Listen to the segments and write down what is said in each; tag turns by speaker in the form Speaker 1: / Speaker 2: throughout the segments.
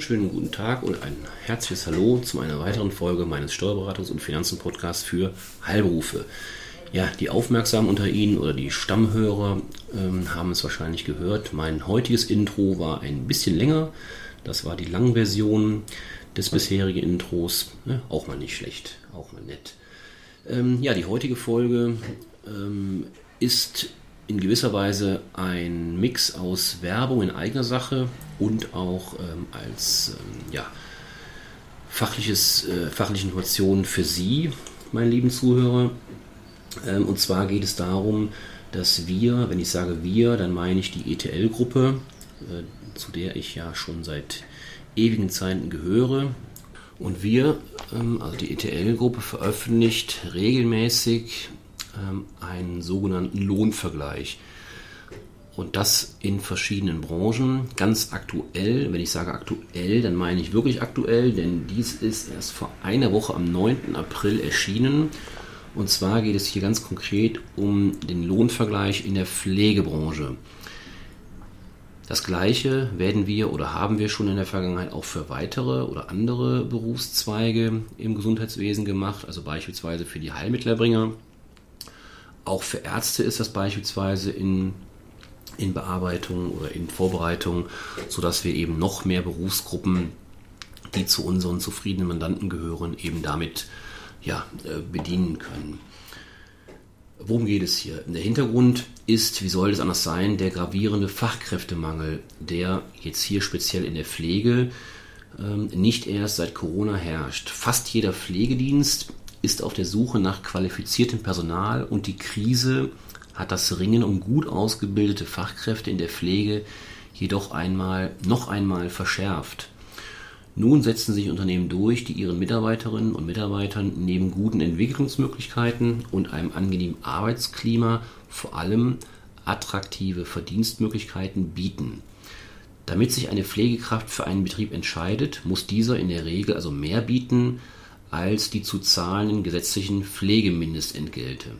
Speaker 1: wunderschönen guten Tag und ein herzliches Hallo zu einer weiteren Folge meines Steuerberatungs- und Finanzen-Podcasts für Heilberufe. Ja, die Aufmerksamen unter Ihnen oder die Stammhörer ähm, haben es wahrscheinlich gehört. Mein heutiges Intro war ein bisschen länger. Das war die Langversion des bisherigen Intros. Ja, auch mal nicht schlecht, auch mal nett. Ähm, ja, die heutige Folge ähm, ist in gewisser Weise ein Mix aus Werbung in eigener Sache und auch ähm, als ähm, ja, fachliches, äh, fachliche Information für Sie, meine lieben Zuhörer. Ähm, und zwar geht es darum, dass wir, wenn ich sage wir, dann meine ich die ETL-Gruppe, äh, zu der ich ja schon seit ewigen Zeiten gehöre. Und wir, ähm, also die ETL-Gruppe, veröffentlicht regelmäßig einen sogenannten Lohnvergleich. Und das in verschiedenen Branchen. Ganz aktuell, wenn ich sage aktuell, dann meine ich wirklich aktuell, denn dies ist erst vor einer Woche am 9. April erschienen. Und zwar geht es hier ganz konkret um den Lohnvergleich in der Pflegebranche. Das gleiche werden wir oder haben wir schon in der Vergangenheit auch für weitere oder andere Berufszweige im Gesundheitswesen gemacht, also beispielsweise für die Heilmittelerbringer auch für Ärzte ist das beispielsweise in, in Bearbeitung oder in Vorbereitung, sodass wir eben noch mehr Berufsgruppen, die zu unseren zufriedenen Mandanten gehören, eben damit ja, äh, bedienen können. Worum geht es hier? Der Hintergrund ist, wie soll es anders sein, der gravierende Fachkräftemangel, der jetzt hier speziell in der Pflege ähm, nicht erst seit Corona herrscht. Fast jeder Pflegedienst ist auf der Suche nach qualifiziertem Personal und die Krise hat das Ringen um gut ausgebildete Fachkräfte in der Pflege jedoch einmal, noch einmal verschärft. Nun setzen sich Unternehmen durch, die ihren Mitarbeiterinnen und Mitarbeitern neben guten Entwicklungsmöglichkeiten und einem angenehmen Arbeitsklima vor allem attraktive Verdienstmöglichkeiten bieten. Damit sich eine Pflegekraft für einen Betrieb entscheidet, muss dieser in der Regel also mehr bieten, als die zu zahlenden gesetzlichen Pflegemindestentgelte.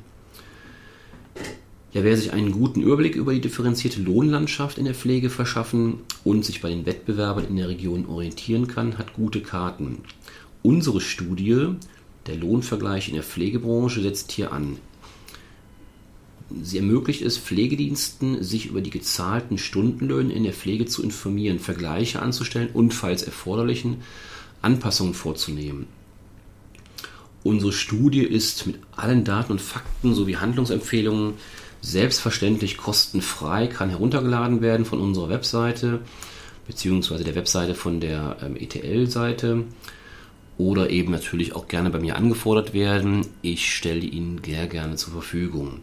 Speaker 1: Ja, wer sich einen guten Überblick über die differenzierte Lohnlandschaft in der Pflege verschaffen und sich bei den Wettbewerbern in der Region orientieren kann, hat gute Karten. Unsere Studie, der Lohnvergleich in der Pflegebranche, setzt hier an. Sie ermöglicht es Pflegediensten, sich über die gezahlten Stundenlöhne in der Pflege zu informieren, Vergleiche anzustellen und, falls erforderlichen, Anpassungen vorzunehmen. Unsere Studie ist mit allen Daten und Fakten sowie Handlungsempfehlungen selbstverständlich kostenfrei, kann heruntergeladen werden von unserer Webseite beziehungsweise der Webseite von der ähm, ETL-Seite oder eben natürlich auch gerne bei mir angefordert werden. Ich stelle Ihnen sehr gerne zur Verfügung.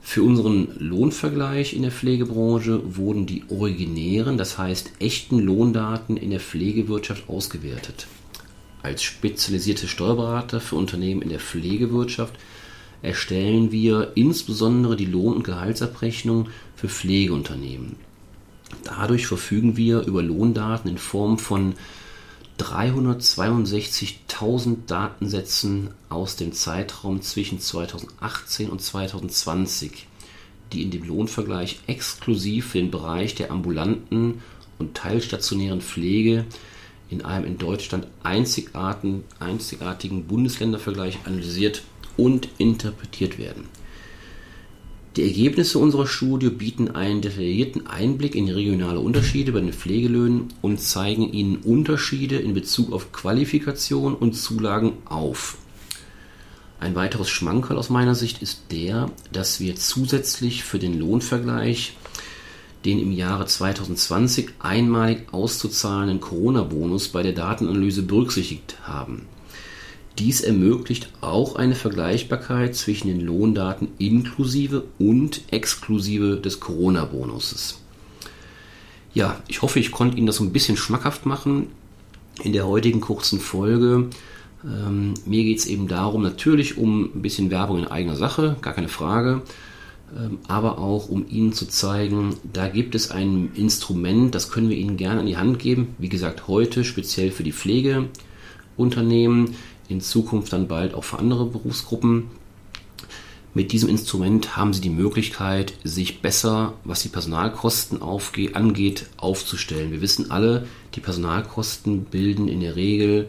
Speaker 1: Für unseren Lohnvergleich in der Pflegebranche wurden die originären, das heißt echten Lohndaten in der Pflegewirtschaft ausgewertet als spezialisierte Steuerberater für Unternehmen in der Pflegewirtschaft erstellen wir insbesondere die Lohn- und Gehaltsabrechnung für Pflegeunternehmen. Dadurch verfügen wir über Lohndaten in Form von 362.000 Datensätzen aus dem Zeitraum zwischen 2018 und 2020, die in dem Lohnvergleich exklusiv für den Bereich der ambulanten und teilstationären Pflege in einem in Deutschland einzigartigen, Bundesländervergleich analysiert und interpretiert werden. Die Ergebnisse unserer Studie bieten einen detaillierten Einblick in regionale Unterschiede bei den Pflegelöhnen und zeigen Ihnen Unterschiede in Bezug auf Qualifikation und Zulagen auf. Ein weiteres Schmankerl aus meiner Sicht ist der, dass wir zusätzlich für den Lohnvergleich den im Jahre 2020 einmalig auszuzahlenden Corona-Bonus bei der Datenanalyse berücksichtigt haben. Dies ermöglicht auch eine Vergleichbarkeit zwischen den Lohndaten inklusive und exklusive des Corona-Bonuses. Ja, ich hoffe, ich konnte Ihnen das so ein bisschen schmackhaft machen in der heutigen kurzen Folge. Ähm, mir geht es eben darum, natürlich um ein bisschen Werbung in eigener Sache, gar keine Frage. Ähm, aber auch um Ihnen zu zeigen, da gibt es ein Instrument, das können wir Ihnen gerne an die Hand geben. Wie gesagt, heute speziell für die Pflegeunternehmen, in Zukunft dann bald auch für andere Berufsgruppen. Mit diesem Instrument haben Sie die Möglichkeit, sich besser, was die Personalkosten angeht, aufzustellen. Wir wissen alle, die Personalkosten bilden in der Regel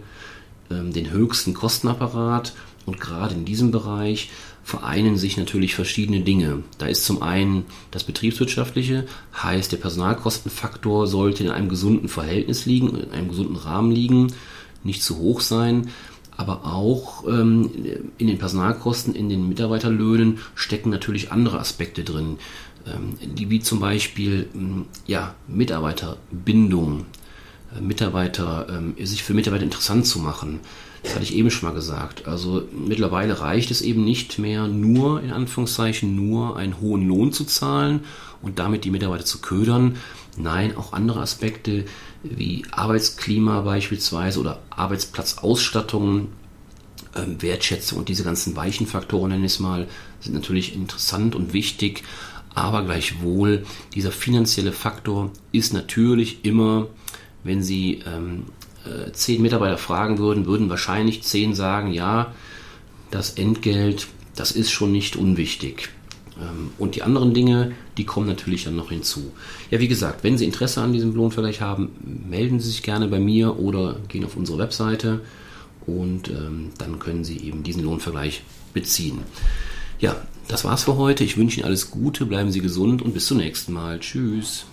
Speaker 1: ähm, den höchsten Kostenapparat und gerade in diesem Bereich vereinen sich natürlich verschiedene Dinge. Da ist zum einen das betriebswirtschaftliche, heißt der Personalkostenfaktor sollte in einem gesunden Verhältnis liegen, in einem gesunden Rahmen liegen, nicht zu hoch sein aber auch ähm, in den Personalkosten, in den Mitarbeiterlöhnen stecken natürlich andere Aspekte drin, ähm, die wie zum Beispiel ähm, ja, Mitarbeiterbindung, äh, Mitarbeiter, ähm, sich für Mitarbeiter interessant zu machen. Das hatte ich eben schon mal gesagt. Also mittlerweile reicht es eben nicht mehr nur, in Anführungszeichen, nur einen hohen Lohn zu zahlen und damit die Mitarbeiter zu ködern. Nein, auch andere Aspekte wie Arbeitsklima beispielsweise oder Arbeitsplatzausstattung, ähm, Wertschätzung und diese ganzen weichen Faktoren, nenne ich es mal, sind natürlich interessant und wichtig. Aber gleichwohl, dieser finanzielle Faktor ist natürlich immer, wenn Sie ähm, äh, zehn Mitarbeiter fragen würden, würden wahrscheinlich zehn sagen, ja, das Entgelt, das ist schon nicht unwichtig. Ähm, und die anderen Dinge, die kommen natürlich dann noch hinzu. Ja, wie gesagt, wenn Sie Interesse an diesem Lohnvergleich haben, melden Sie sich gerne bei mir oder gehen auf unsere Webseite und ähm, dann können Sie eben diesen Lohnvergleich beziehen. Ja, das war's für heute. Ich wünsche Ihnen alles Gute, bleiben Sie gesund und bis zum nächsten Mal. Tschüss.